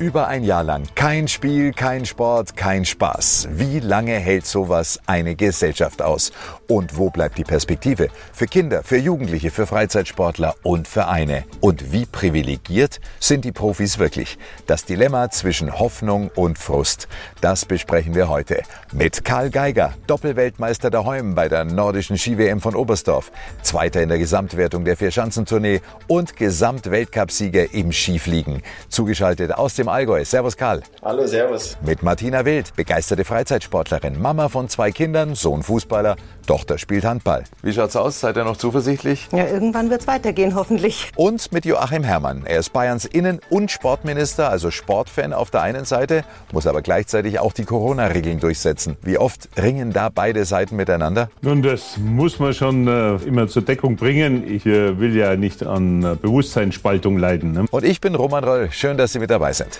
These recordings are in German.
Über ein Jahr lang kein Spiel, kein Sport, kein Spaß. Wie lange hält sowas eine Gesellschaft aus? Und wo bleibt die Perspektive für Kinder, für Jugendliche, für Freizeitsportler und Vereine? Und wie privilegiert sind die Profis wirklich? Das Dilemma zwischen Hoffnung und Frust, das besprechen wir heute mit Karl Geiger, Doppelweltmeister der Heum bei der nordischen Ski-WM von Oberstdorf, Zweiter in der Gesamtwertung der Vierschanzentournee und Gesamtweltcupsieger im Skifliegen. Zugeschaltet aus dem Allgäu. Servus Karl. Hallo, servus. Mit Martina Wild, begeisterte Freizeitsportlerin, Mama von zwei Kindern, Sohn Fußballer, Tochter spielt Handball. Wie schaut's aus? Seid ihr noch zuversichtlich? Ja, irgendwann wird's weitergehen, hoffentlich. Und mit Joachim Herrmann. Er ist Bayerns Innen- und Sportminister, also Sportfan auf der einen Seite, muss aber gleichzeitig auch die Corona-Regeln durchsetzen. Wie oft ringen da beide Seiten miteinander? Nun, das muss man schon äh, immer zur Deckung bringen. Ich äh, will ja nicht an äh, Bewusstseinsspaltung leiden. Ne? Und ich bin Roman Roll. Schön, dass Sie mit dabei sind.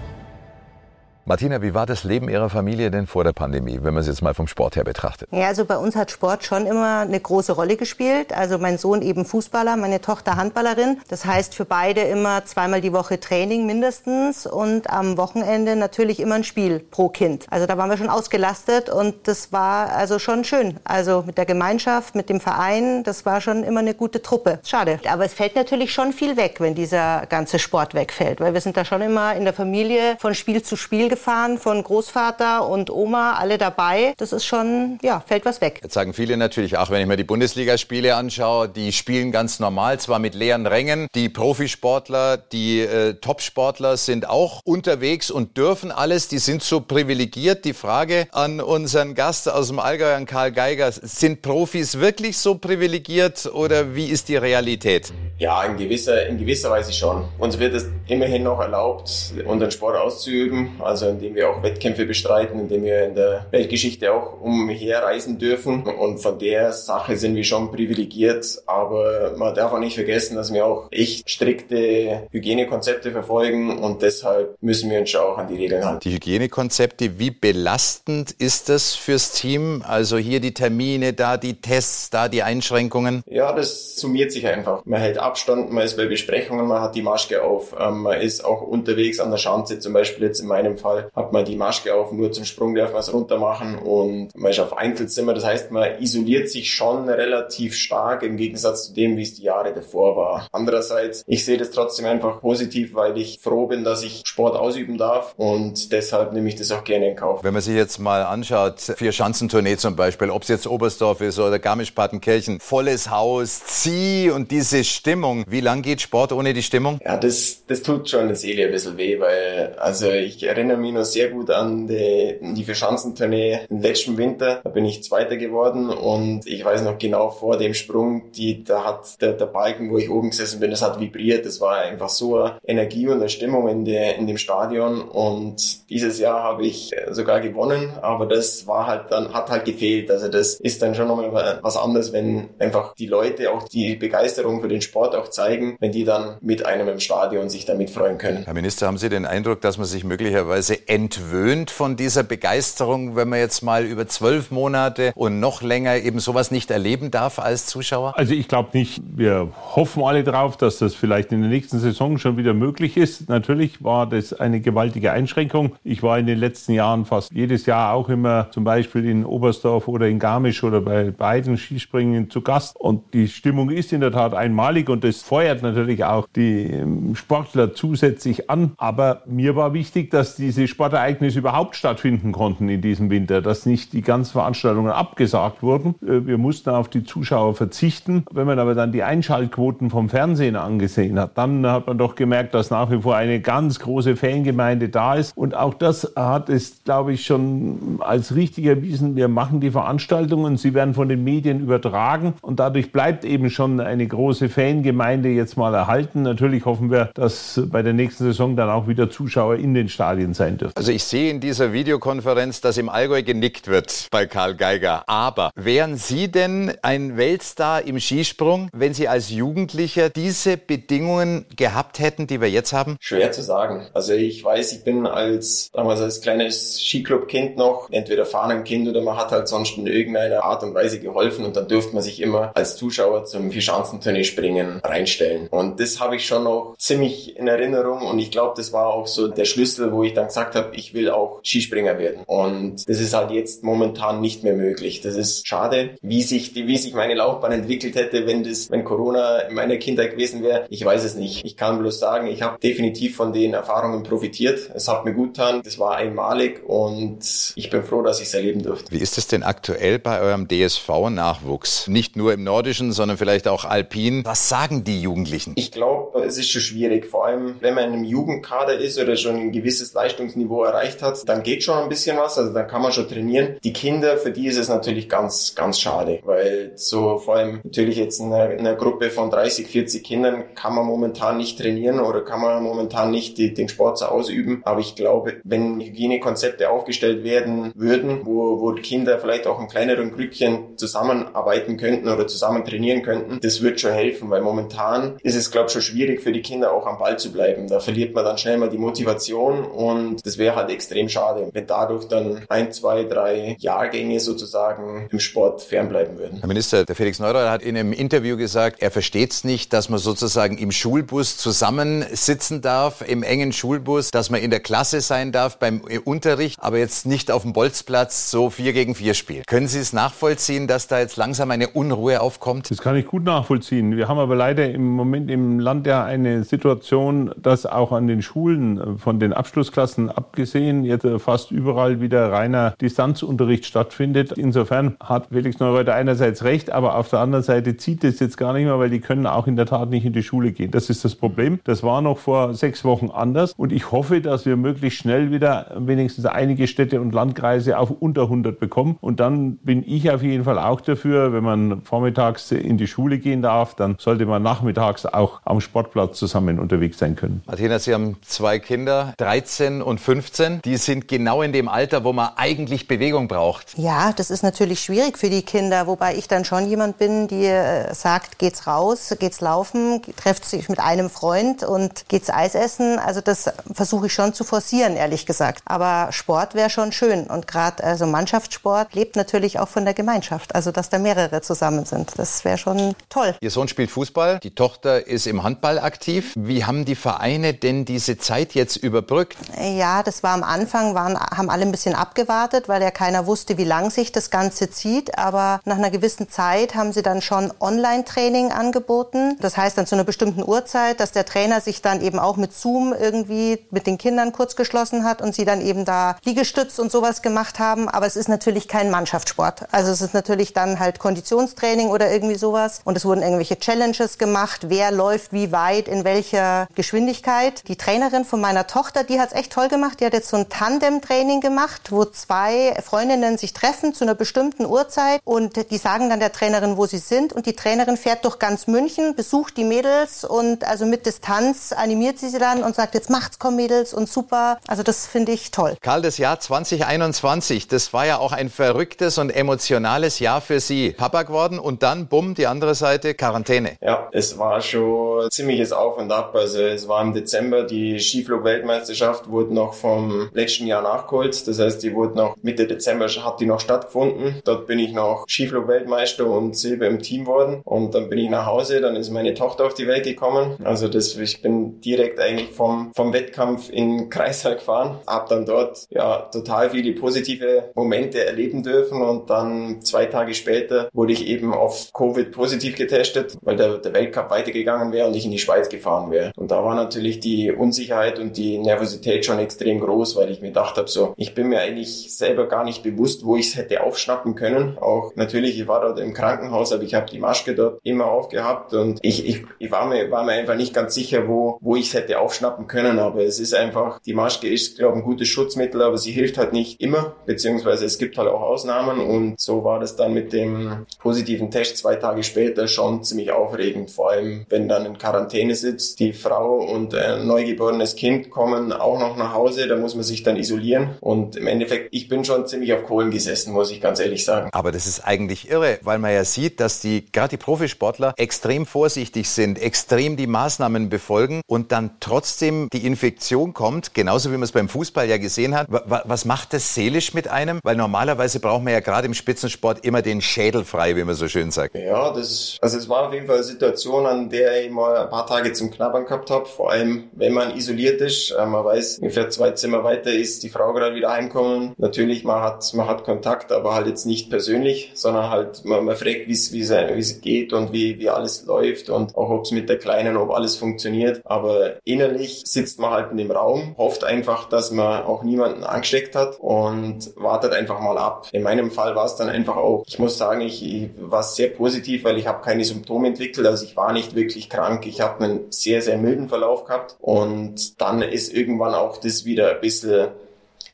Martina, wie war das Leben Ihrer Familie denn vor der Pandemie, wenn man es jetzt mal vom Sport her betrachtet? Ja, also bei uns hat Sport schon immer eine große Rolle gespielt. Also mein Sohn eben Fußballer, meine Tochter Handballerin. Das heißt für beide immer zweimal die Woche Training mindestens und am Wochenende natürlich immer ein Spiel pro Kind. Also da waren wir schon ausgelastet und das war also schon schön. Also mit der Gemeinschaft, mit dem Verein, das war schon immer eine gute Truppe. Schade. Aber es fällt natürlich schon viel weg, wenn dieser ganze Sport wegfällt, weil wir sind da schon immer in der Familie von Spiel zu Spiel gefahren, von Großvater und Oma, alle dabei. Das ist schon, ja, fällt was weg. Jetzt sagen viele natürlich, ach, wenn ich mir die Bundesligaspiele anschaue, die spielen ganz normal, zwar mit leeren Rängen. Die Profisportler, die äh, Topsportler sind auch unterwegs und dürfen alles. Die sind so privilegiert. Die Frage an unseren Gast aus dem Allgäu, an Karl Geiger, sind Profis wirklich so privilegiert oder wie ist die Realität? Ja, in gewisser, in gewisser Weise schon. Uns wird es immerhin noch erlaubt, unseren Sport auszuüben. Also also indem wir auch Wettkämpfe bestreiten, indem wir in der Weltgeschichte auch umherreisen dürfen. Und von der Sache sind wir schon privilegiert, aber man darf auch nicht vergessen, dass wir auch echt strikte Hygienekonzepte verfolgen und deshalb müssen wir uns auch an die Regeln halten. Die Hygienekonzepte, wie belastend ist das fürs Team? Also hier die Termine, da die Tests, da die Einschränkungen? Ja, das summiert sich einfach. Man hält Abstand, man ist bei Besprechungen, man hat die Maske auf, ähm, man ist auch unterwegs an der Schanze, zum Beispiel jetzt in meinem Fall Fall hat man die Maske auf, nur zum Sprung darf man es runter machen und man ist auf Einzelzimmer. Das heißt, man isoliert sich schon relativ stark im Gegensatz zu dem, wie es die Jahre davor war. Andererseits, ich sehe das trotzdem einfach positiv, weil ich froh bin, dass ich Sport ausüben darf und deshalb nehme ich das auch gerne in Kauf. Wenn man sich jetzt mal anschaut, vier Schanzentournee zum Beispiel, ob es jetzt Oberstdorf ist oder Garmisch-Partenkirchen, volles Haus, Zieh und diese Stimmung. Wie lang geht Sport ohne die Stimmung? Ja, das, das tut schon der Seele ein bisschen weh, weil also ich erinnere mich noch sehr gut an die, die Verschanzentournee im letzten Winter. Da bin ich Zweiter geworden und ich weiß noch genau vor dem Sprung, die, da hat der, der Balken, wo ich oben gesessen bin, das hat vibriert. Das war einfach so eine Energie und eine Stimmung in, der, in dem Stadion und dieses Jahr habe ich sogar gewonnen, aber das war halt dann, hat halt gefehlt. Also das ist dann schon nochmal was anderes, wenn einfach die Leute auch die Begeisterung für den Sport auch zeigen, wenn die dann mit einem im Stadion sich damit freuen können. Herr Minister, haben Sie den Eindruck, dass man sich möglicherweise entwöhnt von dieser Begeisterung, wenn man jetzt mal über zwölf Monate und noch länger eben sowas nicht erleben darf als Zuschauer? Also ich glaube nicht. Wir hoffen alle darauf, dass das vielleicht in der nächsten Saison schon wieder möglich ist. Natürlich war das eine gewaltige Einschränkung. Ich war in den letzten Jahren fast jedes Jahr auch immer zum Beispiel in Oberstdorf oder in Garmisch oder bei beiden Skispringen zu Gast. Und die Stimmung ist in der Tat einmalig und das feuert natürlich auch die ähm, Sportler zusätzlich an. Aber mir war wichtig, dass diese Sportereignisse überhaupt stattfinden konnten in diesem Winter, dass nicht die ganzen Veranstaltungen abgesagt wurden. Äh, wir mussten auf die Zuschauer verzichten. Wenn man aber dann die Einschaltquoten vom Fernsehen angesehen hat, dann hat man doch gemerkt, dass nach wie vor eine ganz große Fangemeinde da ist. Und auch das hat es, glaube ich, schon als richtig erwiesen. Wir machen die Veranstaltungen, sie werden von den Medien übertragen und dadurch bleibt eben schon eine große Fangemeinde jetzt mal erhalten. Natürlich hoffen wir, dass bei der nächsten Saison dann auch wieder Zuschauer in den Stadien sein sein dürfen. Also ich sehe in dieser Videokonferenz, dass im Allgäu genickt wird bei Karl Geiger. Aber wären Sie denn ein Weltstar im Skisprung, wenn Sie als Jugendlicher diese Bedingungen gehabt hätten, die wir jetzt haben? Schwer zu sagen. Also ich weiß, ich bin als damals als kleines Skiclub-Kind noch entweder Fahnenkind oder man hat halt sonst in irgendeiner Art und Weise geholfen und dann dürfte man sich immer als Zuschauer zum Vierschanzenturnier springen reinstellen. Und das habe ich schon noch ziemlich in Erinnerung und ich glaube, das war auch so der Schlüssel, wo ich dann gesagt habe, ich will auch Skispringer werden. Und das ist halt jetzt momentan nicht mehr möglich. Das ist schade, wie sich die, wie sich meine Laufbahn entwickelt hätte, wenn das, wenn Corona in meiner Kindheit gewesen wäre. Ich weiß es nicht. Ich kann bloß sagen, ich habe definitiv von den Erfahrungen profitiert. Es hat mir gut getan. Das war einmalig und ich bin froh, dass ich es erleben durfte. Wie ist es denn aktuell bei eurem DSV-Nachwuchs? Nicht nur im Nordischen, sondern vielleicht auch alpin. Was sagen die Jugendlichen? Ich glaube, es ist schon schwierig. Vor allem, wenn man in einem Jugendkader ist oder schon ein gewisses Leistungsniveau erreicht hat, dann geht schon ein bisschen was. Also dann kann man schon trainieren. Die Kinder, für die ist es natürlich ganz, ganz schade, weil so vor allem natürlich jetzt in einer, in einer Gruppe von 30, 40 Kindern kann man momentan nicht trainieren oder kann man momentan nicht die, den Sport so ausüben. Aber ich glaube, wenn Hygienekonzepte aufgestellt werden würden, wo, wo Kinder vielleicht auch in kleineren Grüppchen zusammenarbeiten könnten oder zusammen trainieren könnten, das wird schon helfen, weil momentan ist es, glaube ich, schon schwierig für die Kinder auch am Ball zu bleiben. Da verliert man dann schnell mal die Motivation und das wäre halt extrem schade, wenn dadurch dann ein, zwei, drei Jahrgänge sozusagen im Sport fernbleiben würden. Herr Minister, der Felix Neureuter hat in einem Interview gesagt, er versteht es nicht, dass man sozusagen im Schulbus zusammensitzen darf, im engen Schulbus, dass man in der Klasse sein darf beim Unterricht, aber jetzt nicht auf dem Bolzplatz so vier gegen vier spielt. Können Sie es nachvollziehen, dass da jetzt langsam eine Unruhe aufkommt? Das kann ich gut nachvollziehen. Wir haben aber leider im Moment im Land ja eine Situation, dass auch an den Schulen äh, von den Abschlussklassen abgesehen jetzt äh, fast überall wieder reiner Distanzunterricht stattfindet. Insofern hat Felix Neureuter einerseits recht, aber auf der anderen Seite zieht es jetzt gar nicht mehr, weil die können auch in der Tat nicht in die Schule gehen. Das ist das Problem. Das war noch vor sechs Wochen anders und ich hoffe, dass wir möglichst schnell wieder wenigstens einige Städte und Landkreise auf unter 100 bekommen und dann bin ich auf jeden Fall auch dafür, wenn man vormittags in die Schule gehen darf, dann sollte man nachmittags auch am Sportplatz zusammen unterwegs sein können. Athena, Sie haben zwei Kinder, 13 und 15. Die sind genau in dem Alter, wo man eigentlich Bewegung braucht. Ja, das ist natürlich schwierig für die Kinder, wobei ich dann schon jemand bin, die äh, sagt, geht's raus, geht's laufen, trefft sich mit einem Freund und geht's Eis essen. Also das versuche ich schon zu forcieren, ehrlich gesagt. Aber Sport wäre schon schön und gerade also Mannschaftssport lebt natürlich auch von der Gemeinschaft, also dass da mehrere zusammen sind. Das wäre schon toll. Ihr Sohn spielt Fußball, die Tochter ist im Handball aktiv. Wie haben die Vereine denn diese Zeit jetzt überbrückt? Ja, das war am Anfang, waren, haben alle ein bisschen abgewartet, weil ja keiner wusste, wie lang sich das Ganze zieht. Aber nach einer gewissen Zeit haben sie dann schon Online-Training angeboten. Das heißt dann zu einer bestimmten Uhrzeit, dass der Trainer sich dann eben auch mit Zoom irgendwie mit den Kindern kurz geschlossen hat und sie dann eben da Liegestütz und sowas gemacht haben. Aber es ist natürlich kein Mannschaftssport. Also es ist natürlich dann halt Konditionstraining oder irgendwie sowas. Und es wurden irgendwelche Challenges gemacht. Wer läuft wie weit, in welcher Geschwindigkeit. Die Trainerin von meiner Tochter, die hat es echt toll gemacht. Die hat jetzt so ein Tandem-Training gemacht, wo zwei Freundinnen sich treffen zu einer bestimmten Uhrzeit und die sagen dann der Trainerin, wo sie sind. Und die Trainerin fährt durch ganz München, besucht die Mädels und also mit Distanz animiert sie sie dann und sagt, jetzt macht's, komm Mädels und super. Also das finde ich toll. Karl, das Jahr 2021, das war ja auch ein verrücktes und emotionales Jahr für Sie. Papa geworden und dann, bumm, die andere Seite, Quarantäne. Ja, es war schon ziemliches Auf und Ab. Also es war im Dezember, die Skiflug-Weltmeisterschaft wurde noch vom letzten Jahr nachgeholt. Das heißt, die wurde noch Mitte Dezember hat die noch stattgefunden. Dort bin ich noch Skiflug-Weltmeister und Silber im Team worden. Und dann bin ich nach Hause, dann ist meine Tochter auf die Welt gekommen. Also das, ich bin direkt eigentlich vom, vom Wettkampf in Kreisheil gefahren. Hab dann dort ja total viele positive Momente erleben dürfen und dann zwei Tage später wurde ich eben auf Covid positiv getestet, weil der, der Weltcup weitergegangen wäre und ich in die Schweiz gefahren wäre. Und da war natürlich die Unsicherheit und die Nervosität schon extrem groß, weil ich mir gedacht habe, so, ich bin mir eigentlich selber gar nicht bewusst, wo ich es hätte aufschnappen können. Auch natürlich, ich war dort im Krankenhaus, aber ich habe die Maske dort immer aufgehabt und ich, ich, ich war, mir, war mir einfach nicht ganz sicher, wo, wo ich es hätte aufschnappen können. Aber es ist einfach, die Maske ist, glaube ich, ein gutes Schutzmittel, aber sie hilft halt nicht immer, beziehungsweise es gibt halt auch Ausnahmen und so war das dann mit dem positiven Test zwei Tage später schon ziemlich aufregend, vor allem wenn dann in Quarantäne sitzt, die Frau und ein neugeborenes Kind kommen auch noch nach Hause Hause, da muss man sich dann isolieren. Und im Endeffekt, ich bin schon ziemlich auf Kohlen gesessen, muss ich ganz ehrlich sagen. Aber das ist eigentlich irre, weil man ja sieht, dass die, gerade die Profisportler extrem vorsichtig sind, extrem die Maßnahmen befolgen und dann trotzdem die Infektion kommt, genauso wie man es beim Fußball ja gesehen hat. Was macht das seelisch mit einem? Weil normalerweise braucht man ja gerade im Spitzensport immer den Schädel frei, wie man so schön sagt. Ja, das, also es war auf jeden Fall eine Situation, an der ich mal ein paar Tage zum Knabbern gehabt habe. Vor allem, wenn man isoliert ist. Äh, man weiß, ungefähr zwei Zimmer weiter ist die Frau gerade wieder heimkommen. Natürlich, man hat, man hat Kontakt, aber halt jetzt nicht persönlich, sondern halt, man, man fragt, wie es, geht und wie, wie alles läuft und auch ob es mit der Kleinen, ob alles funktioniert. Aber innerlich sitzt man halt in dem Raum, hofft einfach, dass man auch niemanden angesteckt hat und wartet einfach mal ab. In meinem Fall war es dann einfach auch, ich muss sagen, ich, ich war sehr positiv, weil ich habe keine Symptome entwickelt, also ich war nicht wirklich krank. Ich habe einen sehr, sehr milden Verlauf gehabt und dann ist irgendwann auch das wieder ein bisschen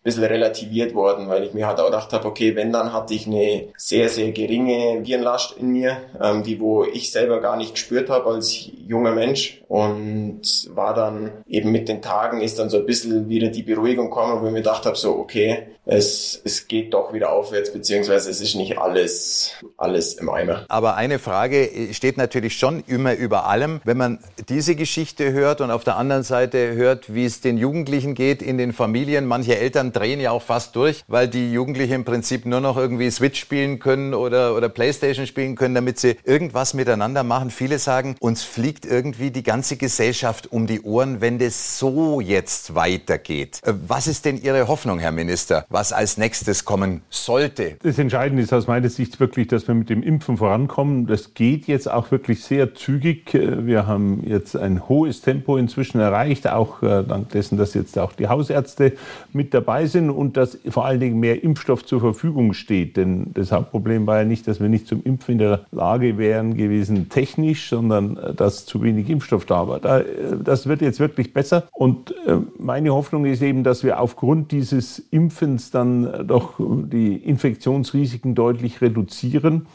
bisschen relativiert worden, weil ich mir halt auch gedacht habe, okay, wenn, dann hatte ich eine sehr, sehr geringe Virenlast in mir, ähm, die wo ich selber gar nicht gespürt habe als junger Mensch und war dann eben mit den Tagen ist dann so ein bisschen wieder die Beruhigung gekommen, wo ich mir gedacht habe, so, okay, es, es geht doch wieder aufwärts, beziehungsweise es ist nicht alles, alles im Eimer. Aber eine Frage steht natürlich schon immer über allem. Wenn man diese Geschichte hört und auf der anderen Seite hört, wie es den Jugendlichen geht in den Familien, manche Eltern drehen ja auch fast durch, weil die Jugendlichen im Prinzip nur noch irgendwie Switch spielen können oder, oder Playstation spielen können, damit sie irgendwas miteinander machen. Viele sagen, uns fliegt irgendwie die ganze Gesellschaft um die Ohren, wenn das so jetzt weitergeht. Äh, was ist denn Ihre Hoffnung, Herr Minister? was als nächstes kommen sollte. Das Entscheidende ist aus meiner Sicht wirklich, dass wir mit dem Impfen vorankommen. Das geht jetzt auch wirklich sehr zügig. Wir haben jetzt ein hohes Tempo inzwischen erreicht, auch äh, dank dessen, dass jetzt auch die Hausärzte mit dabei sind und dass vor allen Dingen mehr Impfstoff zur Verfügung steht. Denn das Hauptproblem war ja nicht, dass wir nicht zum Impfen in der Lage wären gewesen, technisch, sondern äh, dass zu wenig Impfstoff da war. Äh, das wird jetzt wirklich besser. Und meine Hoffnung ist eben, dass wir aufgrund dieses Impfens dann doch die Infektionsrisiken deutlich reduzieren.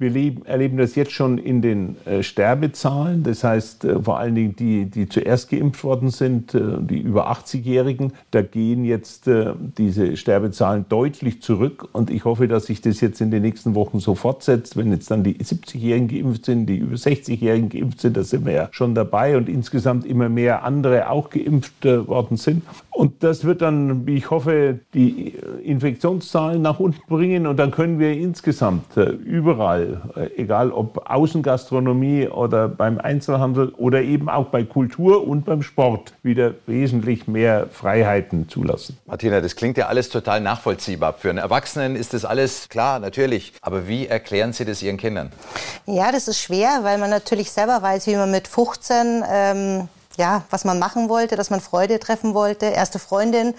Wir leben, erleben das jetzt schon in den äh, Sterbezahlen. Das heißt, äh, vor allen Dingen die, die zuerst geimpft worden sind, äh, die über 80-Jährigen, da gehen jetzt äh, diese Sterbezahlen deutlich zurück. Und ich hoffe, dass sich das jetzt in den nächsten Wochen so fortsetzt. Wenn jetzt dann die 70-Jährigen geimpft sind, die über 60-Jährigen geimpft sind, da sind wir ja schon dabei und insgesamt immer mehr andere auch geimpft äh, worden sind. Und das wird dann, wie ich hoffe, die Infektionszahlen nach unten bringen. Und dann können wir insgesamt äh, überall äh, egal ob Außengastronomie oder beim Einzelhandel oder eben auch bei Kultur und beim Sport, wieder wesentlich mehr Freiheiten zulassen. Martina, das klingt ja alles total nachvollziehbar. Für einen Erwachsenen ist das alles klar, natürlich. Aber wie erklären Sie das Ihren Kindern? Ja, das ist schwer, weil man natürlich selber weiß, wie man mit 15 ähm, ja, was man machen wollte, dass man Freude treffen wollte, erste Freundin.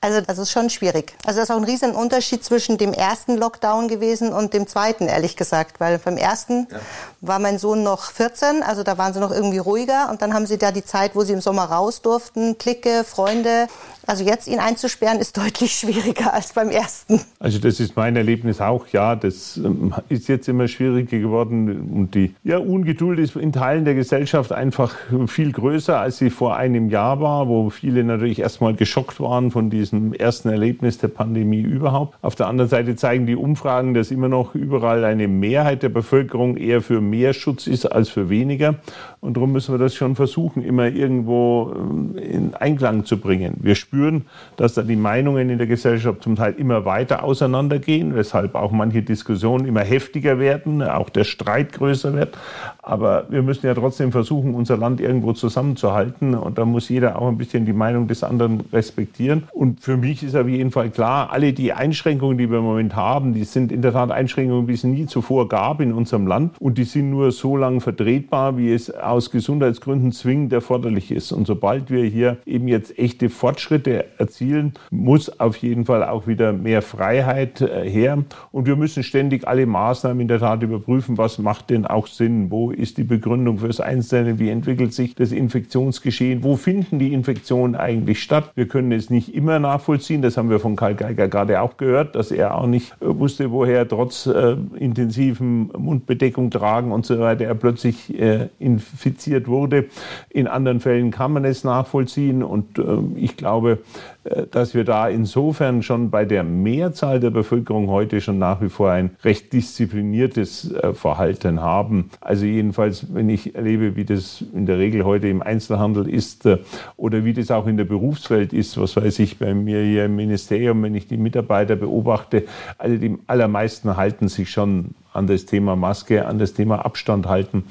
Also das ist schon schwierig. Also das ist auch ein riesen Unterschied zwischen dem ersten Lockdown gewesen und dem zweiten, ehrlich gesagt. Weil beim ersten ja. war mein Sohn noch 14, also da waren sie noch irgendwie ruhiger. Und dann haben sie da die Zeit, wo sie im Sommer raus durften, Clique, Freunde. Also jetzt ihn einzusperren ist deutlich schwieriger als beim ersten. Also das ist mein Erlebnis auch. Ja, das ähm, ist jetzt immer schwieriger geworden und die ja, Ungeduld ist in Teilen der Gesellschaft einfach viel größer als sie vor einem Jahr war, wo viele natürlich erstmal geschockt waren von diesem ersten Erlebnis der Pandemie überhaupt. Auf der anderen Seite zeigen die Umfragen, dass immer noch überall eine Mehrheit der Bevölkerung eher für mehr Schutz ist als für weniger. Und darum müssen wir das schon versuchen, immer irgendwo ähm, in Einklang zu bringen. Wir spüren, dass da die Meinungen in der Gesellschaft zum Teil immer weiter auseinandergehen, weshalb auch manche Diskussionen immer heftiger werden, auch der Streit größer wird. Aber wir müssen ja trotzdem versuchen, unser Land irgendwo zusammenzuhalten. Und da muss jeder auch ein bisschen die Meinung des anderen respektieren. Und für mich ist auf jeden Fall klar, alle die Einschränkungen, die wir im Moment haben, die sind in der Tat Einschränkungen, wie es nie zuvor gab in unserem Land. Und die sind nur so lange vertretbar, wie es aus Gesundheitsgründen zwingend erforderlich ist. Und sobald wir hier eben jetzt echte Fortschritte erzielen, muss auf jeden Fall auch wieder mehr Freiheit äh, her. Und wir müssen ständig alle Maßnahmen in der Tat überprüfen, was macht denn auch Sinn, wo ist die Begründung fürs Einzelne, wie entwickelt sich das Infektionsgeschehen wo finden die Infektionen eigentlich statt. Wir können es nicht immer nachvollziehen, das haben wir von Karl Geiger gerade auch gehört, dass er auch nicht äh, wusste, woher trotz äh, intensiven Mundbedeckung tragen und so weiter er plötzlich äh, infiziert wurde. In anderen Fällen kann man es nachvollziehen und äh, ich glaube, äh, dass wir da insofern schon bei der Mehrzahl der Bevölkerung heute schon nach wie vor ein recht diszipliniertes äh, Verhalten haben. Also jedenfalls, wenn ich erlebe, wie das in der Regel heute im Einzelhandel ist äh, oder wie das auch in der Berufswelt ist, was weiß ich bei mir hier im Ministerium, wenn ich die Mitarbeiter beobachte, also die allermeisten halten sich schon an das Thema Maske, an das Thema Abstand halten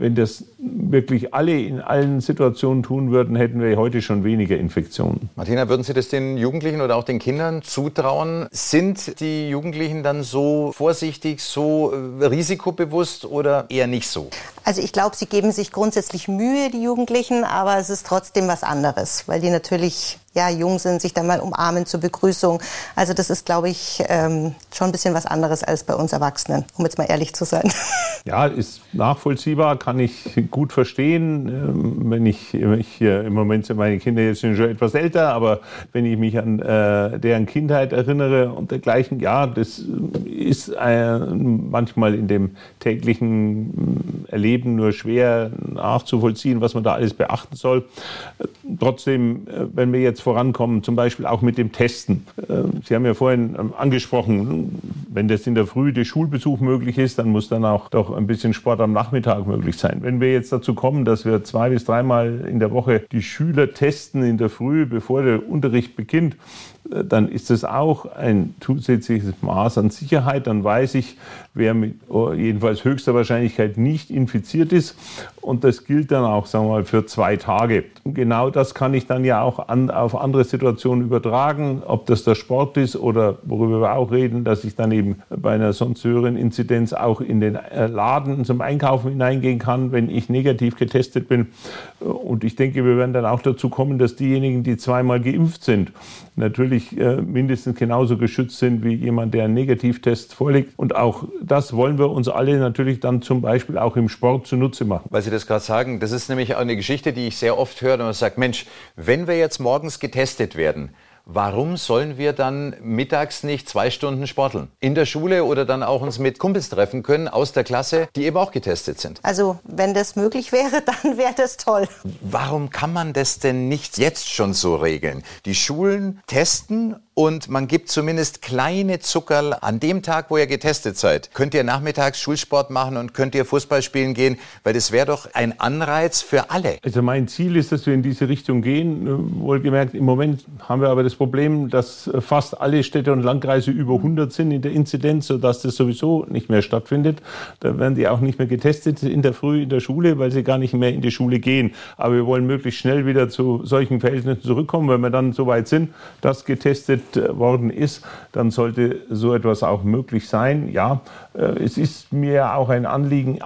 wenn das wirklich alle in allen Situationen tun würden, hätten wir heute schon weniger Infektionen. Martina, würden Sie das den Jugendlichen oder auch den Kindern zutrauen? Sind die Jugendlichen dann so vorsichtig, so äh, risikobewusst oder eher nicht so? Also ich glaube, sie geben sich grundsätzlich Mühe, die Jugendlichen, aber es ist trotzdem was anderes, weil die natürlich ja, jung sind, sich dann mal umarmen zur Begrüßung. Also das ist, glaube ich, ähm, schon ein bisschen was anderes als bei uns Erwachsenen, um jetzt mal ehrlich zu sein. Ja, ist nachvollziehbar, kann ich gut verstehen. Ähm, wenn ich, ich im Moment sind meine Kinder jetzt schon etwas älter, aber wenn ich mich an äh, deren Kindheit erinnere und dergleichen, ja, das ist äh, manchmal in dem täglichen äh, Erleben nur schwer nachzuvollziehen, was man da alles beachten soll. Trotzdem, äh, wenn wir jetzt vorankommen, zum Beispiel auch mit dem Testen. Äh, Sie haben ja vorhin ähm, angesprochen, wenn das in der Früh der Schulbesuch möglich ist, dann muss dann auch doch ein bisschen Sport am Nachmittag möglich sein. Wenn wir jetzt dazu kommen, dass wir zwei bis dreimal in der Woche die Schüler testen in der Früh, bevor der Unterricht beginnt, dann ist das auch ein zusätzliches Maß an Sicherheit. Dann weiß ich, wer mit oh, jedenfalls höchster Wahrscheinlichkeit nicht infiziert ist. Und das gilt dann auch, sagen wir mal, für zwei Tage. Und genau das kann ich dann ja auch an, auf andere Situationen übertragen, ob das der Sport ist oder worüber wir auch reden, dass ich dann eben bei einer sonst höheren Inzidenz auch in den äh, Laden zum Einkaufen hineingehen kann, wenn ich negativ getestet bin. Und ich denke, wir werden dann auch dazu kommen, dass diejenigen, die zweimal geimpft sind, natürlich äh, mindestens genauso geschützt sind wie jemand, der einen Negativtest vorlegt. Und auch das wollen wir uns alle natürlich dann zum Beispiel auch im Sport zunutze machen. Weil Sie das gerade sagen, das ist nämlich auch eine Geschichte, die ich sehr oft höre, und man sagt, Mensch, wenn wir jetzt morgens getestet werden, Warum sollen wir dann mittags nicht zwei Stunden sporteln? In der Schule oder dann auch uns mit Kumpels treffen können aus der Klasse, die eben auch getestet sind? Also, wenn das möglich wäre, dann wäre das toll. Warum kann man das denn nicht jetzt schon so regeln? Die Schulen testen und man gibt zumindest kleine Zuckerl an dem Tag, wo ihr getestet seid. Könnt ihr nachmittags Schulsport machen und könnt ihr Fußball spielen gehen, weil das wäre doch ein Anreiz für alle. Also mein Ziel ist, dass wir in diese Richtung gehen. Wohlgemerkt, im Moment haben wir aber das Problem, dass fast alle Städte und Landkreise über 100 sind in der Inzidenz, sodass das sowieso nicht mehr stattfindet. Da werden die auch nicht mehr getestet in der Früh in der Schule, weil sie gar nicht mehr in die Schule gehen. Aber wir wollen möglichst schnell wieder zu solchen Verhältnissen zurückkommen, wenn wir dann so weit sind, dass getestet worden ist, dann sollte so etwas auch möglich sein. Ja, äh, es ist mir auch ein Anliegen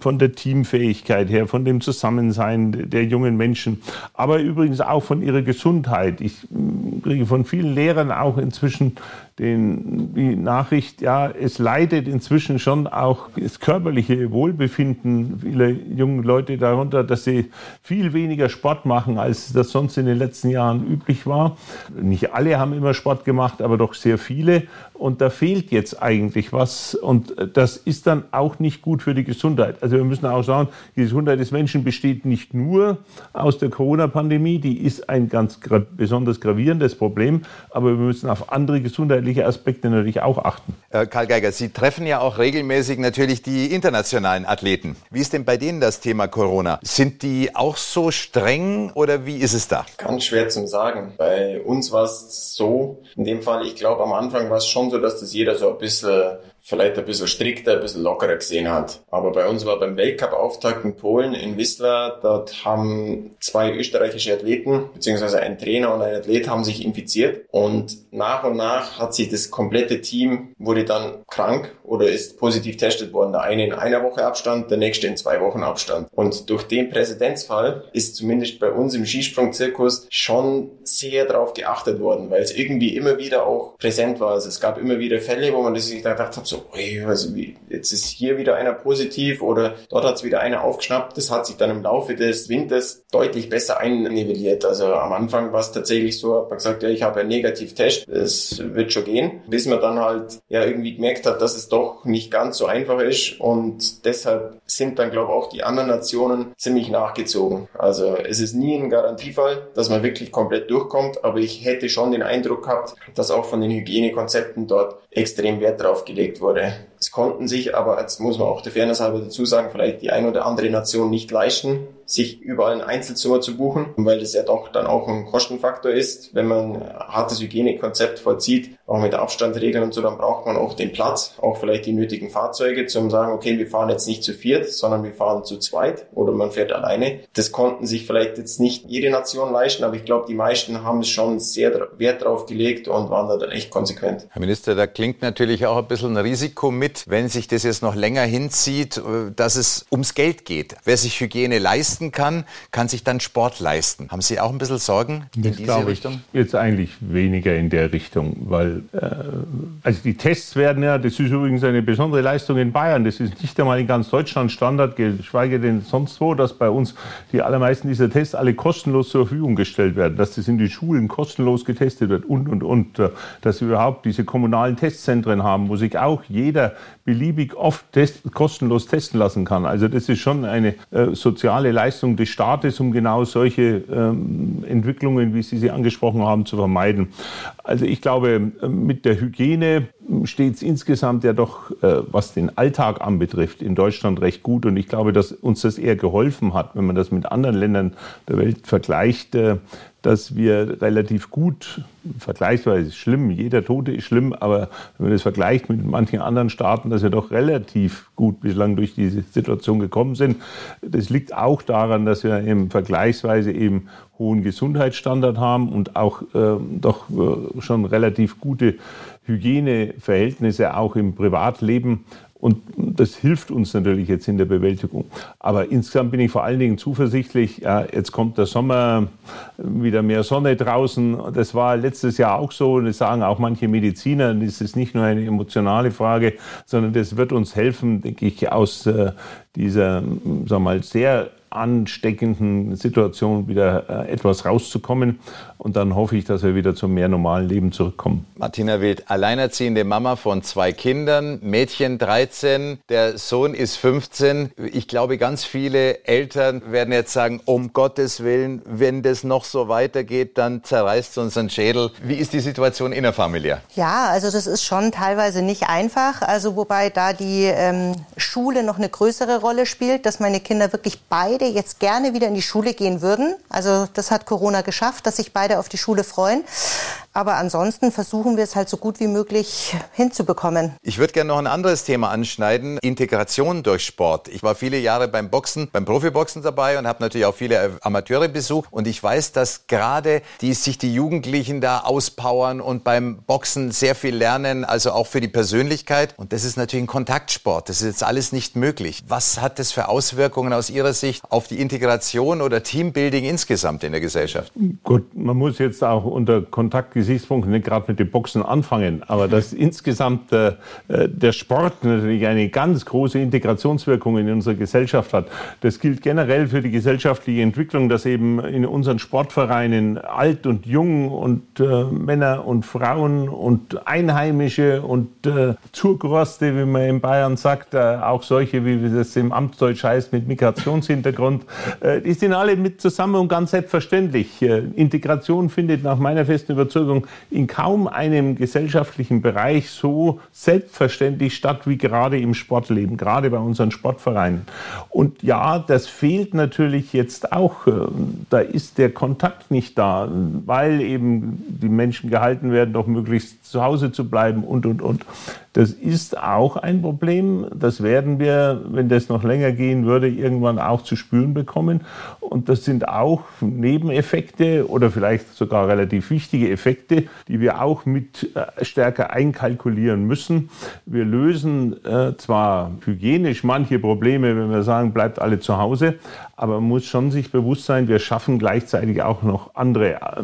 von der Teamfähigkeit her, von dem Zusammensein der jungen Menschen, aber übrigens auch von ihrer Gesundheit. Ich mm, kriege von vielen Lehrern auch inzwischen den, die Nachricht, ja, es leidet inzwischen schon auch das körperliche Wohlbefinden vieler jungen Leute darunter, dass sie viel weniger Sport machen, als das sonst in den letzten Jahren üblich war. Nicht alle haben immer Sport gemacht, aber doch sehr viele. Und da fehlt jetzt eigentlich was. Und das ist dann auch nicht gut für die Gesundheit. Also wir müssen auch sagen, die Gesundheit des Menschen besteht nicht nur aus der Corona-Pandemie, die ist ein ganz besonders gravierendes Problem, aber wir müssen auf andere gesundheitliche Aspekte natürlich auch achten. Äh, Karl Geiger, Sie treffen ja auch regelmäßig natürlich die internationalen Athleten. Wie ist denn bei denen das Thema Corona? Sind die auch so streng oder wie ist es da? Ganz schwer zu sagen. Bei uns war es so, in dem Fall, ich glaube am Anfang war es schon so, dass das jeder so ein bisschen vielleicht ein bisschen strikter, ein bisschen lockerer gesehen hat. Aber bei uns war beim Weltcup-Auftakt in Polen, in Wisla, dort haben zwei österreichische Athleten, beziehungsweise ein Trainer und ein Athlet haben sich infiziert und nach und nach hat sich das komplette Team, wurde dann krank oder ist positiv testet worden. Der eine in einer Woche Abstand, der nächste in zwei Wochen Abstand. Und durch den Präzedenzfall ist zumindest bei uns im Skisprungzirkus schon sehr darauf geachtet worden, weil es irgendwie immer wieder auch präsent war. Also es gab immer wieder Fälle, wo man sich gedacht hat, so, hey, also wie, jetzt ist hier wieder einer positiv oder dort hat es wieder einer aufgeschnappt. Das hat sich dann im Laufe des Winters deutlich besser einnivelliert. Also am Anfang war es tatsächlich so, hat man gesagt, ja, ich habe einen Negativtest, es wird schon gehen. Bis man dann halt ja irgendwie gemerkt hat, dass es doch nicht ganz so einfach ist und deshalb sind dann, glaube ich, auch die anderen Nationen ziemlich nachgezogen. Also es ist nie ein Garantiefall, dass man wirklich komplett durchkommt, aber ich hätte schon den Eindruck gehabt, dass auch von den Hygienekonzepten dort extrem Wert drauf gelegt wurde. Es konnten sich aber, jetzt muss man auch der Fairness halber dazu sagen, vielleicht die ein oder andere Nation nicht leisten, sich überall ein Einzelzimmer zu buchen, weil das ja doch dann auch ein Kostenfaktor ist. Wenn man ein hartes Hygienekonzept vollzieht, auch mit Abstandsregeln und so, dann braucht man auch den Platz, auch vielleicht die nötigen Fahrzeuge, zum sagen, okay, wir fahren jetzt nicht zu viert, sondern wir fahren zu zweit oder man fährt alleine. Das konnten sich vielleicht jetzt nicht jede Nation leisten, aber ich glaube, die meisten haben es schon sehr Wert drauf gelegt und waren da dann echt konsequent. Herr Minister, da klingt natürlich auch ein bisschen ein Risiko mit, wenn sich das jetzt noch länger hinzieht, äh, dass es ums Geld geht. Wer sich Hygiene leisten kann, kann sich dann Sport leisten. Haben Sie auch ein bisschen Sorgen in das diese Richtung? jetzt eigentlich weniger in der Richtung, weil äh, also die Tests werden ja, das ist übrigens eine besondere Leistung in Bayern. Das ist nicht einmal in ganz Deutschland Standard, geschweige denn sonst wo, dass bei uns die allermeisten dieser Tests alle kostenlos zur Verfügung gestellt werden, dass das in den Schulen kostenlos getestet wird und und und, äh, dass wir überhaupt diese kommunalen Testzentren haben, wo sich auch jeder beliebig oft test, kostenlos testen lassen kann. Also das ist schon eine äh, soziale Leistung des Staates, um genau solche ähm, Entwicklungen, wie Sie sie angesprochen haben, zu vermeiden. Also ich glaube, mit der Hygiene steht es insgesamt ja doch, äh, was den Alltag anbetrifft, in Deutschland recht gut. Und ich glaube, dass uns das eher geholfen hat, wenn man das mit anderen Ländern der Welt vergleicht, äh, dass wir relativ gut, vergleichsweise schlimm, jeder Tote ist schlimm, aber wenn man das vergleicht mit manchen anderen Staaten, dass wir doch relativ gut bislang durch diese Situation gekommen sind. Das liegt auch daran, dass wir eben vergleichsweise eben hohen Gesundheitsstandard haben und auch äh, doch äh, schon relativ gute Hygieneverhältnisse auch im Privatleben. Und das hilft uns natürlich jetzt in der Bewältigung. Aber insgesamt bin ich vor allen Dingen zuversichtlich. Ja, jetzt kommt der Sommer, wieder mehr Sonne draußen. Das war letztes Jahr auch so. Und das sagen auch manche Mediziner. Das ist nicht nur eine emotionale Frage, sondern das wird uns helfen, denke ich, aus äh, dieser, wir mal, sehr ansteckenden Situation wieder äh, etwas rauszukommen. Und dann hoffe ich, dass wir wieder zum mehr normalen Leben zurückkommen. Martina Wild, alleinerziehende Mama von zwei Kindern, Mädchen 13, der Sohn ist 15. Ich glaube, ganz viele Eltern werden jetzt sagen, um Gottes Willen, wenn das noch so weitergeht, dann zerreißt es unseren Schädel. Wie ist die Situation innerfamiliär? Ja, also das ist schon teilweise nicht einfach. Also wobei da die ähm, Schule noch eine größere Rolle spielt, dass meine Kinder wirklich beide jetzt gerne wieder in die Schule gehen würden. Also das hat Corona geschafft, dass sich beide beide auf die Schule freuen. Aber ansonsten versuchen wir es halt so gut wie möglich hinzubekommen. Ich würde gerne noch ein anderes Thema anschneiden. Integration durch Sport. Ich war viele Jahre beim Boxen, beim Profiboxen dabei und habe natürlich auch viele Amateure besucht. Und ich weiß, dass gerade die sich die Jugendlichen da auspowern und beim Boxen sehr viel lernen, also auch für die Persönlichkeit. Und das ist natürlich ein Kontaktsport. Das ist jetzt alles nicht möglich. Was hat das für Auswirkungen aus Ihrer Sicht auf die Integration oder Teambuilding insgesamt in der Gesellschaft? Gut, man muss jetzt auch unter Kontakt Gesichtspunkten nicht gerade mit dem Boxen anfangen, aber dass insgesamt äh, äh, der Sport natürlich eine ganz große Integrationswirkung in unserer Gesellschaft hat. Das gilt generell für die gesellschaftliche Entwicklung, dass eben in unseren Sportvereinen alt und jung und äh, Männer und Frauen und Einheimische und äh, Zurgroste, wie man in Bayern sagt, äh, auch solche, wie das im Amtsdeutsch heißt, mit Migrationshintergrund, äh, die sind alle mit zusammen und ganz selbstverständlich. Äh, Integration findet nach meiner festen Überzeugung Verantwortung in kaum einem gesellschaftlichen Bereich so selbstverständlich statt wie gerade im Sportleben, gerade bei unseren Sportvereinen. Und ja, das fehlt natürlich jetzt auch. Äh, da ist der Kontakt nicht da, weil eben die Menschen gehalten werden, doch möglichst zu Hause zu bleiben und, und, und. Das ist auch ein Problem. Das werden wir, wenn das noch länger gehen würde, irgendwann auch zu spüren bekommen. Und das sind auch Nebeneffekte oder vielleicht sogar relativ wichtige Effekte, die wir auch mit äh, stärker einkalkulieren müssen. Wir lösen äh, zwar hygienisch manche Probleme, wenn wir sagen, bleibt alle zu Hause, aber man muss schon sich bewusst sein, wir schaffen gleichzeitig auch noch andere, äh,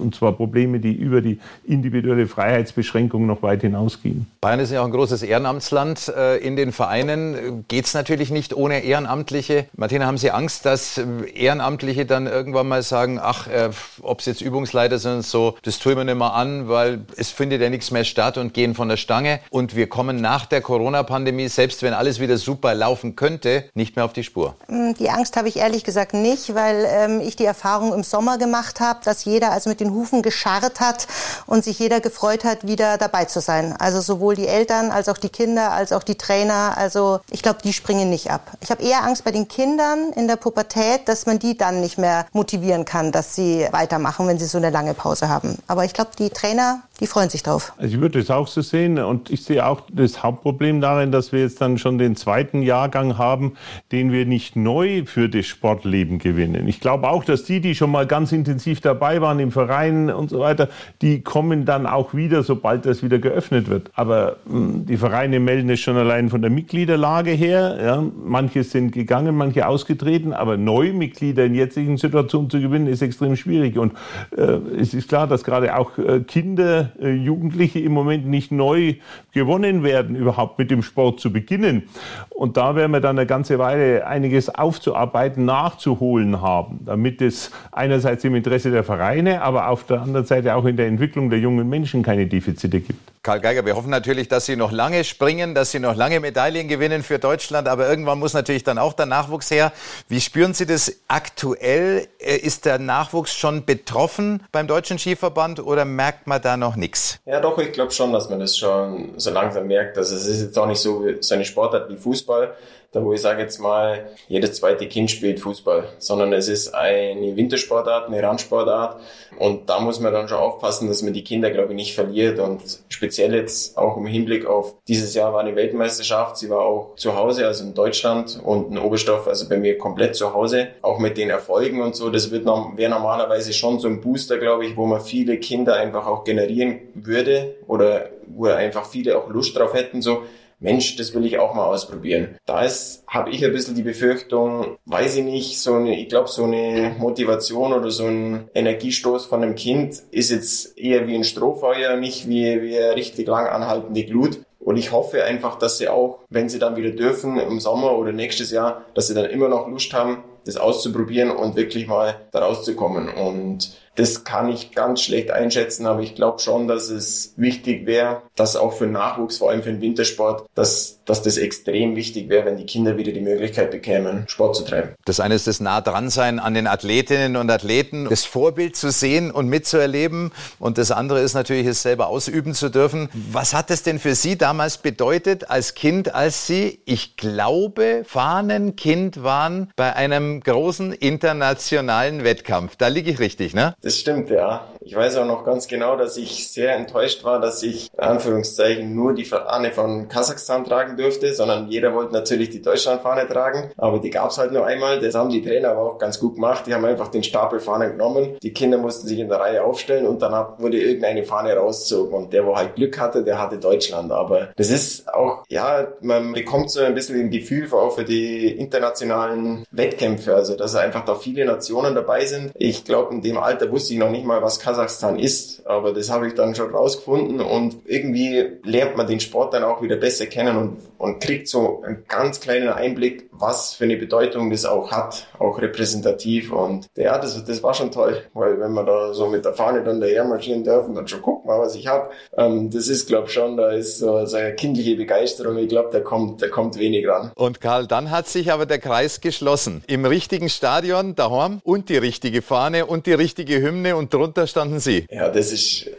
und zwar Probleme, die über die individuelle Freiheitsbeschränkung noch weit hinausgehen. Bayern ist ja auch ein großes Ehrenamtsland. Äh, in den Vereinen geht es natürlich nicht ohne Ehrenamtliche. Martina, haben Sie Angst, dass Ehrenamtliche dann irgendwann mal sagen, ach, äh, ob es jetzt Übungsleiter sind, so, das tun wir nicht mehr an, weil es findet ja nichts mehr statt und gehen von der Stange. Und wir kommen nach der Corona-Pandemie, selbst wenn alles wieder super laufen könnte, nicht mehr auf die Spur. Mm, die Angst habe ich ehrlich gesagt nicht, weil ähm, ich die Erfahrung im Sommer gemacht habe, dass jeder also mit den Hufen gescharrt hat und sich jeder gefreut hat, wieder dabei zu sein. Also sowohl die Eltern als auch die Kinder, als auch die Trainer. Also ich glaube, die springen nicht ab. Ich habe eher Angst bei den Kindern in der Pubertät, dass man die dann nicht mehr motivieren kann, dass sie weitermachen, wenn sie so eine lange Pause haben. Aber ich glaube, die Trainer, die freuen sich drauf. Also ich würde es auch so sehen und ich sehe auch das Hauptproblem darin, dass wir jetzt dann schon den zweiten Jahrgang haben, den wir nicht neu für das Sportleben gewinnen. Ich glaube auch, dass die, die schon mal ganz intensiv dabei waren im Verein und so weiter, die kommen dann auch wieder, sobald das wieder geöffnet wird. Aber hm, die Vereine melden es schon allein von der Mitgliederlage her. Ja. Manche sind gegangen, manche ausgetreten, aber neue Mitglieder in jetzigen Situationen zu gewinnen, ist extrem schwierig. Und äh, es ist klar, dass gerade auch äh, Kinder, äh, Jugendliche im Moment nicht neu gewonnen werden, überhaupt mit dem Sport zu beginnen. Und da werden wir dann eine ganze Weile einiges aufzuarbeiten, nachzuholen haben, damit es einerseits im Interesse der Vereine, aber auf der anderen Seite auch in der Entwicklung der jungen Menschen keine Defizite gibt. Karl Geiger, wir hoffen natürlich, dass Sie noch lange springen, dass Sie noch lange Medaillen gewinnen für Deutschland, aber irgendwann muss natürlich dann auch der Nachwuchs her. Wie spüren Sie das aktuell? Äh, ist der Nachwuchs schon betroffen beim Deutschen Skiverband oder merkt man da noch nichts? Ja, doch, ich glaube schon, dass man das schon so langsam merkt. Also es ist jetzt auch nicht so, so eine Sportart wie Fußball da wo ich sage jetzt mal, jedes zweite Kind spielt Fußball, sondern es ist eine Wintersportart, eine Randsportart. Und da muss man dann schon aufpassen, dass man die Kinder, glaube ich, nicht verliert. Und speziell jetzt auch im Hinblick auf dieses Jahr war eine Weltmeisterschaft, sie war auch zu Hause, also in Deutschland. Und in Oberstoff, also bei mir komplett zu Hause, auch mit den Erfolgen und so, das wäre normalerweise schon so ein Booster, glaube ich, wo man viele Kinder einfach auch generieren würde. Oder wo einfach viele auch Lust drauf hätten, so Mensch, das will ich auch mal ausprobieren. Da ist, habe ich ein bisschen die Befürchtung, weiß ich nicht, so eine, ich glaube, so eine Motivation oder so ein Energiestoß von einem Kind ist jetzt eher wie ein Strohfeuer, nicht wie, wie eine richtig lang anhaltende Glut. Und ich hoffe einfach, dass sie auch, wenn sie dann wieder dürfen, im Sommer oder nächstes Jahr, dass sie dann immer noch Lust haben, das auszuprobieren und wirklich mal da rauszukommen. Und das kann ich ganz schlecht einschätzen, aber ich glaube schon, dass es wichtig wäre, dass auch für Nachwuchs, vor allem für den Wintersport, dass, dass das extrem wichtig wäre, wenn die Kinder wieder die Möglichkeit bekämen, Sport zu treiben. Das eine ist das nah dran sein an den Athletinnen und Athleten, das Vorbild zu sehen und mitzuerleben. Und das andere ist natürlich, es selber ausüben zu dürfen. Was hat es denn für Sie damals bedeutet als Kind, als Sie, ich glaube, Fahnenkind waren bei einem großen internationalen Wettkampf? Da liege ich richtig, ne? Das stimmt, ja. Ich weiß auch noch ganz genau, dass ich sehr enttäuscht war, dass ich in Anführungszeichen nur die Fahne von Kasachstan tragen dürfte, sondern jeder wollte natürlich die Deutschlandfahne tragen. Aber die gab's halt nur einmal. Das haben die Trainer aber auch ganz gut gemacht. Die haben einfach den Stapel Fahnen genommen. Die Kinder mussten sich in der Reihe aufstellen und dann wurde irgendeine Fahne rausgezogen. Und der, wo halt Glück hatte, der hatte Deutschland. Aber das ist auch, ja, man bekommt so ein bisschen ein Gefühl auch für die internationalen Wettkämpfe. Also, dass einfach da viele Nationen dabei sind. Ich glaube, in dem Alter wusste ich noch nicht mal, was Kasachstan ist, aber das habe ich dann schon rausgefunden und irgendwie lernt man den Sport dann auch wieder besser kennen und, und kriegt so einen ganz kleinen Einblick, was für eine Bedeutung das auch hat, auch repräsentativ und ja, das, das war schon toll, weil wenn man da so mit der Fahne dann daher marschieren darf und dann schon guck mal, was ich habe, ähm, das ist glaube schon, da ist so, so eine kindliche Begeisterung, ich glaube, da kommt, da kommt wenig ran. Und Karl, dann hat sich aber der Kreis geschlossen. Im richtigen Stadion daheim und die richtige Fahne und die richtige Hymne und drunter standen Sie. Ja, das ist,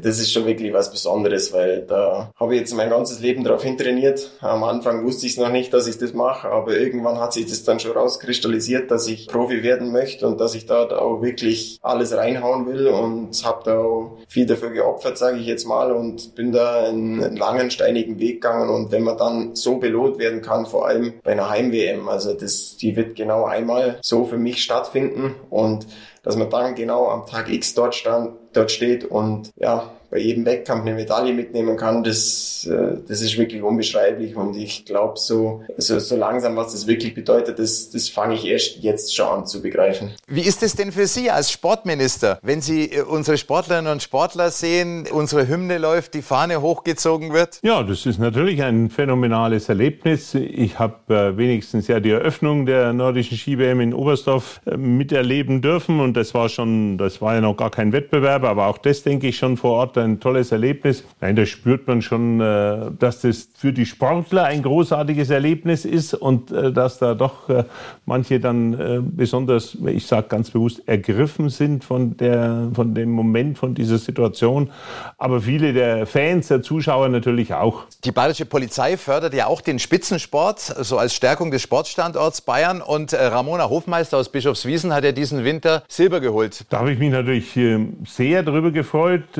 das ist schon wirklich was Besonderes, weil da habe ich jetzt mein ganzes Leben darauf hintrainiert. Am Anfang wusste ich es noch nicht, dass ich das mache, aber irgendwann hat sich das dann schon rauskristallisiert, dass ich Profi werden möchte und dass ich da auch wirklich alles reinhauen will und habe da auch viel dafür geopfert, sage ich jetzt mal, und bin da einen langen, steinigen Weg gegangen und wenn man dann so belohnt werden kann, vor allem bei einer Heim-WM, also das, die wird genau einmal so für mich stattfinden und dass man dann genau am Tag X dort stand, dort steht und ja, bei jedem Wettkampf eine Medaille mitnehmen kann, das, äh, das ist wirklich unbeschreiblich. Und ich glaube, so, so, so langsam, was das wirklich bedeutet, das, das fange ich erst jetzt schon an zu begreifen. Wie ist es denn für Sie als Sportminister, wenn Sie äh, unsere Sportlerinnen und Sportler sehen, unsere Hymne läuft, die Fahne hochgezogen wird? Ja, das ist natürlich ein phänomenales Erlebnis. Ich habe äh, wenigstens ja die Eröffnung der nordischen Ski-WM in Oberstdorf äh, miterleben dürfen und das war schon, das war ja noch gar kein Wettbewerb, aber auch das denke ich schon vor Ort ein tolles Erlebnis. Nein, da spürt man schon, äh, dass das für die Sportler ein großartiges Erlebnis ist und äh, dass da doch äh, manche dann besonders, ich sage ganz bewusst, ergriffen sind von, der, von dem Moment, von dieser Situation. Aber viele der Fans, der Zuschauer natürlich auch. Die bayerische Polizei fördert ja auch den Spitzensport, so als Stärkung des Sportstandorts Bayern. Und Ramona Hofmeister aus Bischofswiesen hat ja diesen Winter Silber geholt. Da habe ich mich natürlich sehr darüber gefreut.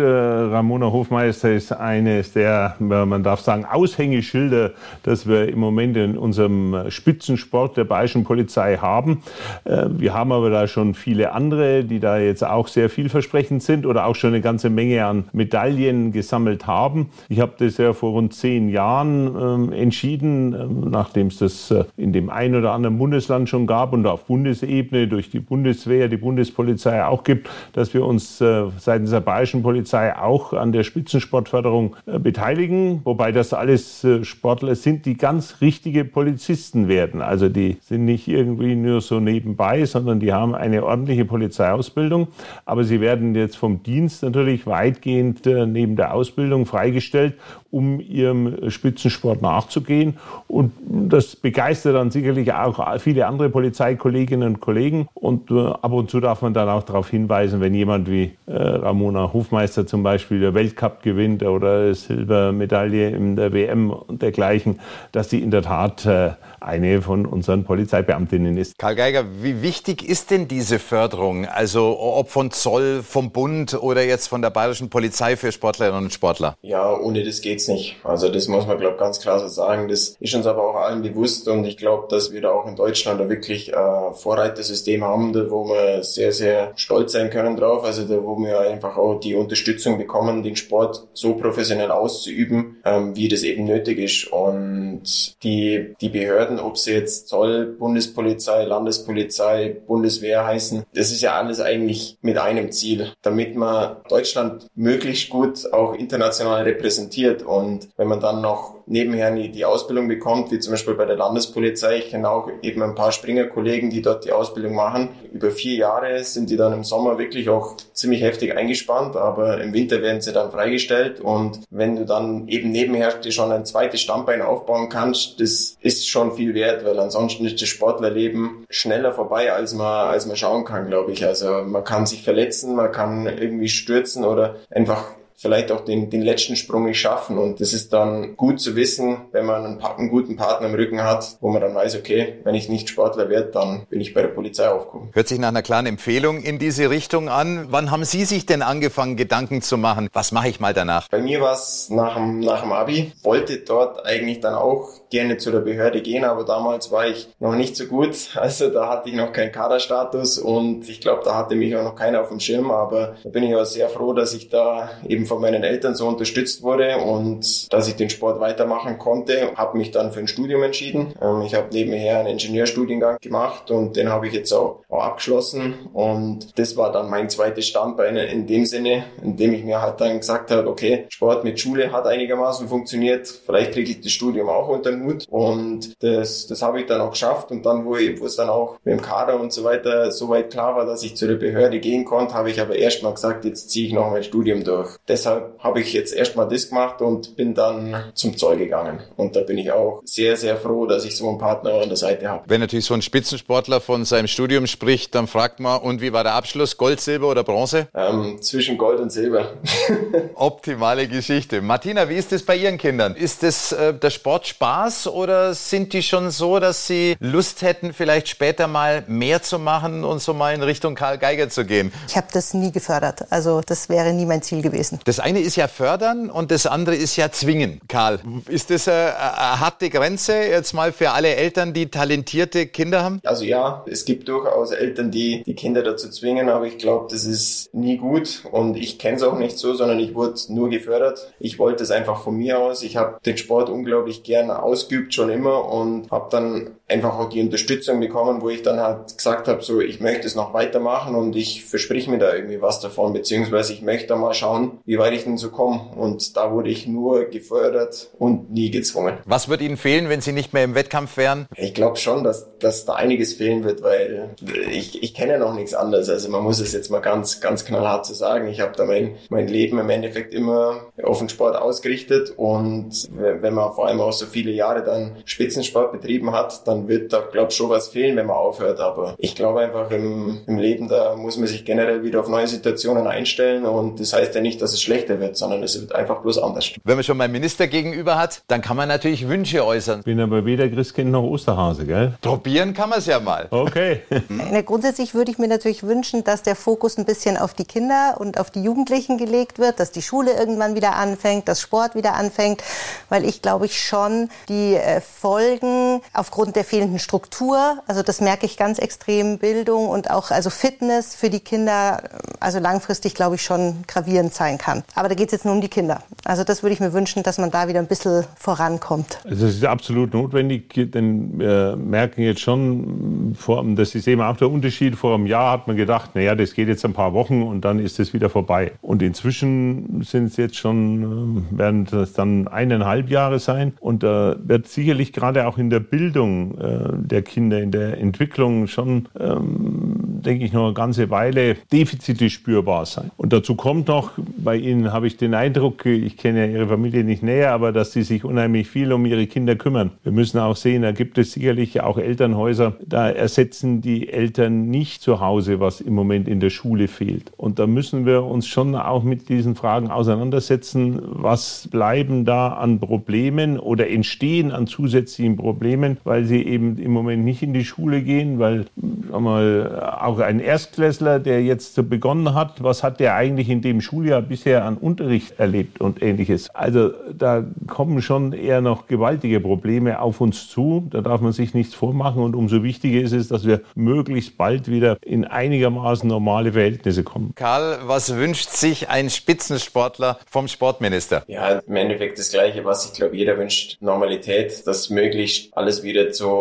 Äh, Ramona Hofmeister ist eines der, man darf sagen, Aushängeschilder, das wir im Moment in unserem Spitzensport der bayerischen Polizei haben. Wir haben aber da schon viele andere, die da jetzt auch sehr vielversprechend sind oder auch schon eine ganze Menge an Medaillen gesammelt haben. Ich habe das ja vor rund zehn Jahren äh, entschieden, äh, nachdem es das äh, in dem einen oder anderen Bundesland schon gab und auf Bundesebene durch die Bundeswehr, die Bundespolizei auch gibt, dass wir uns äh, seitens der bayerischen Polizei auch an der Spitzensportförderung äh, beteiligen, wobei das alles äh, Sportler sind, die ganz richtige Polizisten werden. Also die sind nicht irgendwie nur so nebenbei, sondern die haben eine ordentliche Polizeiausbildung, aber sie werden jetzt vom Dienst natürlich weitgehend neben der Ausbildung freigestellt, um ihrem Spitzensport nachzugehen. Und das begeistert dann sicherlich auch viele andere Polizeikolleginnen und Kollegen. Und äh, ab und zu darf man dann auch darauf hinweisen, wenn jemand wie äh, Ramona Hofmeister zum Beispiel der Weltcup gewinnt oder Silbermedaille in der WM und dergleichen, dass sie in der Tat äh, eine von unseren Polizeibeamtinnen ist. Karl Geiger, wie wichtig ist denn diese Förderung? Also ob von Zoll, vom Bund oder jetzt von der bayerischen Polizei für Sportlerinnen und Sportler? Ja, ohne das geht's nicht. Also das muss man, glaube ich, ganz klar so sagen. Das ist uns aber auch allen bewusst und ich glaube, dass wir da auch in Deutschland da wirklich ein äh, Vorreitersystem haben, wo wir sehr, sehr stolz sein können drauf. Also da, wo wir einfach auch die Unterstützung bekommen, den Sport so professionell auszuüben, ähm, wie das eben nötig ist. Und die, die Behörden Behörden, ob sie jetzt Zoll, Bundespolizei, Landespolizei, Bundeswehr heißen, das ist ja alles eigentlich mit einem Ziel, damit man Deutschland möglichst gut auch international repräsentiert. Und wenn man dann noch nebenher die Ausbildung bekommt, wie zum Beispiel bei der Landespolizei, ich kenne auch eben ein paar Springerkollegen, die dort die Ausbildung machen. Über vier Jahre sind die dann im Sommer wirklich auch ziemlich heftig eingespannt, aber im Winter werden sie dann freigestellt und wenn du dann eben nebenher dir schon ein zweites Stammbein aufbauen kannst, das ist schon viel viel wert, weil ansonsten ist das Sportlerleben schneller vorbei, als man, als man schauen kann, glaube ich. Also man kann sich verletzen, man kann irgendwie stürzen oder einfach vielleicht auch den, den letzten Sprung nicht schaffen. Und das ist dann gut zu wissen, wenn man einen, einen, guten Partner im Rücken hat, wo man dann weiß, okay, wenn ich nicht Sportler werde, dann bin ich bei der Polizei aufgehoben. Hört sich nach einer klaren Empfehlung in diese Richtung an. Wann haben Sie sich denn angefangen, Gedanken zu machen? Was mache ich mal danach? Bei mir war es nach dem, nach dem Abi. Wollte dort eigentlich dann auch gerne zu der Behörde gehen, aber damals war ich noch nicht so gut. Also da hatte ich noch keinen Kaderstatus und ich glaube, da hatte mich auch noch keiner auf dem Schirm. Aber da bin ich auch sehr froh, dass ich da eben von meinen Eltern so unterstützt wurde und dass ich den Sport weitermachen konnte. Habe mich dann für ein Studium entschieden. Ähm, ich habe nebenher einen Ingenieurstudiengang gemacht und den habe ich jetzt auch, auch abgeschlossen. Und das war dann mein zweites Standbein in dem Sinne, in dem ich mir halt dann gesagt habe, okay, Sport mit Schule hat einigermaßen funktioniert. Vielleicht kriege ich das Studium auch unter den Hut. Und das, das habe ich dann auch geschafft. Und dann, wo, wo es dann auch mit dem Kader und so weiter soweit klar war, dass ich zu der Behörde gehen konnte, habe ich aber erst mal gesagt, jetzt ziehe ich noch mein Studium durch. Deshalb habe ich jetzt erstmal das gemacht und bin dann zum Zoll gegangen. Und da bin ich auch sehr, sehr froh, dass ich so einen Partner an der Seite habe. Wenn natürlich so ein Spitzensportler von seinem Studium spricht, dann fragt man, und wie war der Abschluss? Gold, Silber oder Bronze? Ähm, zwischen Gold und Silber. Optimale Geschichte. Martina, wie ist es bei Ihren Kindern? Ist es äh, der Sport Spaß oder sind die schon so, dass sie Lust hätten, vielleicht später mal mehr zu machen und so mal in Richtung Karl Geiger zu gehen? Ich habe das nie gefördert. Also das wäre nie mein Ziel gewesen. Das eine ist ja fördern und das andere ist ja zwingen. Karl, ist das eine, eine harte Grenze jetzt mal für alle Eltern, die talentierte Kinder haben? Also ja, es gibt durchaus Eltern, die die Kinder dazu zwingen, aber ich glaube, das ist nie gut und ich kenne es auch nicht so, sondern ich wurde nur gefördert. Ich wollte es einfach von mir aus. Ich habe den Sport unglaublich gern ausgeübt, schon immer und habe dann einfach auch die Unterstützung bekommen, wo ich dann halt gesagt habe, so ich möchte es noch weitermachen und ich versprich mir da irgendwie was davon, beziehungsweise ich möchte da mal schauen, wie weit ich denn so komme. Und da wurde ich nur gefördert und nie gezwungen. Was wird Ihnen fehlen, wenn Sie nicht mehr im Wettkampf wären? Ich glaube schon, dass, dass da einiges fehlen wird, weil ich, ich kenne noch nichts anderes. Also man muss es jetzt mal ganz, ganz knallhart zu so sagen. Ich habe da mein, mein Leben im Endeffekt immer auf den Sport ausgerichtet und wenn man vor allem auch so viele Jahre dann Spitzensport betrieben hat, dann dann wird da, glaube ich, schon was fehlen, wenn man aufhört. Aber ich glaube einfach im, im Leben, da muss man sich generell wieder auf neue Situationen einstellen und das heißt ja nicht, dass es schlechter wird, sondern es wird einfach bloß anders. Wenn man schon mal einen Minister gegenüber hat, dann kann man natürlich Wünsche äußern. Bin aber weder Christkind noch Osterhase, gell? Probieren kann man es ja mal. Okay. Grundsätzlich würde ich mir natürlich wünschen, dass der Fokus ein bisschen auf die Kinder und auf die Jugendlichen gelegt wird, dass die Schule irgendwann wieder anfängt, dass Sport wieder anfängt, weil ich glaube ich schon die äh, Folgen aufgrund der der fehlenden Struktur. Also das merke ich ganz extrem. Bildung und auch also Fitness für die Kinder, also langfristig glaube ich schon gravierend sein kann. Aber da geht es jetzt nur um die Kinder. Also das würde ich mir wünschen, dass man da wieder ein bisschen vorankommt. Also es ist absolut notwendig, denn wir merken jetzt schon, das ist eben auch der Unterschied. Vor einem Jahr hat man gedacht, naja, das geht jetzt ein paar Wochen und dann ist es wieder vorbei. Und inzwischen sind es jetzt schon, äh, werden das dann eineinhalb Jahre sein. Und da wird sicherlich gerade auch in der Bildung äh, der Kinder in der Entwicklung schon, ähm, denke ich, noch eine ganze Weile Defizite spürbar sein. Und dazu kommt noch, bei Ihnen habe ich den Eindruck, ich kenne ja Ihre Familie nicht näher, aber dass Sie sich unheimlich viel um Ihre Kinder kümmern. Wir müssen auch sehen, da gibt es sicherlich auch Elternhäuser, da ersetzen die Eltern nicht zu Hause, was im Moment in der Schule fehlt. Und da müssen wir uns schon auch mit diesen Fragen auseinandersetzen, was bleiben da an Problemen oder entstehen an zusätzlichen Problemen, weil sie eben im Moment nicht in die Schule gehen, weil mal, auch ein Erstklässler, der jetzt begonnen hat, was hat der eigentlich in dem Schuljahr bisher an Unterricht erlebt und ähnliches. Also da kommen schon eher noch gewaltige Probleme auf uns zu. Da darf man sich nichts vormachen und umso wichtiger ist es, dass wir möglichst bald wieder in einigermaßen normale Verhältnisse kommen. Karl, was wünscht sich ein Spitzensportler vom Sportminister? Ja, im Endeffekt das Gleiche, was ich glaube, jeder wünscht. Normalität, dass möglichst alles wieder zu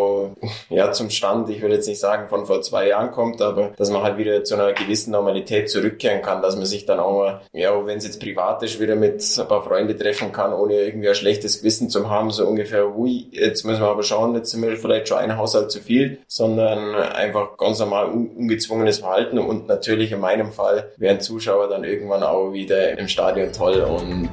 ja, zum Stand, ich will jetzt nicht sagen von vor zwei Jahren kommt, aber dass man halt wieder zu einer gewissen Normalität zurückkehren kann, dass man sich dann auch mal, ja, wenn es jetzt privat ist, wieder mit ein paar Freunden treffen kann, ohne irgendwie ein schlechtes Gewissen zu haben, so ungefähr, ui, jetzt müssen wir aber schauen, jetzt sind wir vielleicht schon ein Haushalt zu viel, sondern einfach ganz normal ungezwungenes Verhalten. Und natürlich in meinem Fall wären Zuschauer dann irgendwann auch wieder im Stadion toll. Und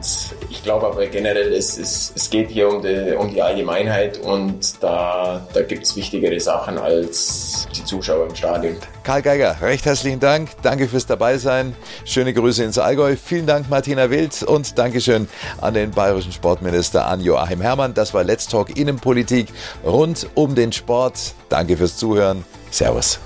ich glaube aber generell, es, es, es geht hier um die, um die Allgemeinheit. Und da da gibt es wichtigere Sachen als die Zuschauer im Stadion. Karl Geiger, recht herzlichen Dank. Danke fürs Dabeisein. Schöne Grüße ins Allgäu. Vielen Dank, Martina Wild. Und Dankeschön an den bayerischen Sportminister an Joachim Herrmann. Das war Let's Talk Innenpolitik rund um den Sport. Danke fürs Zuhören. Servus.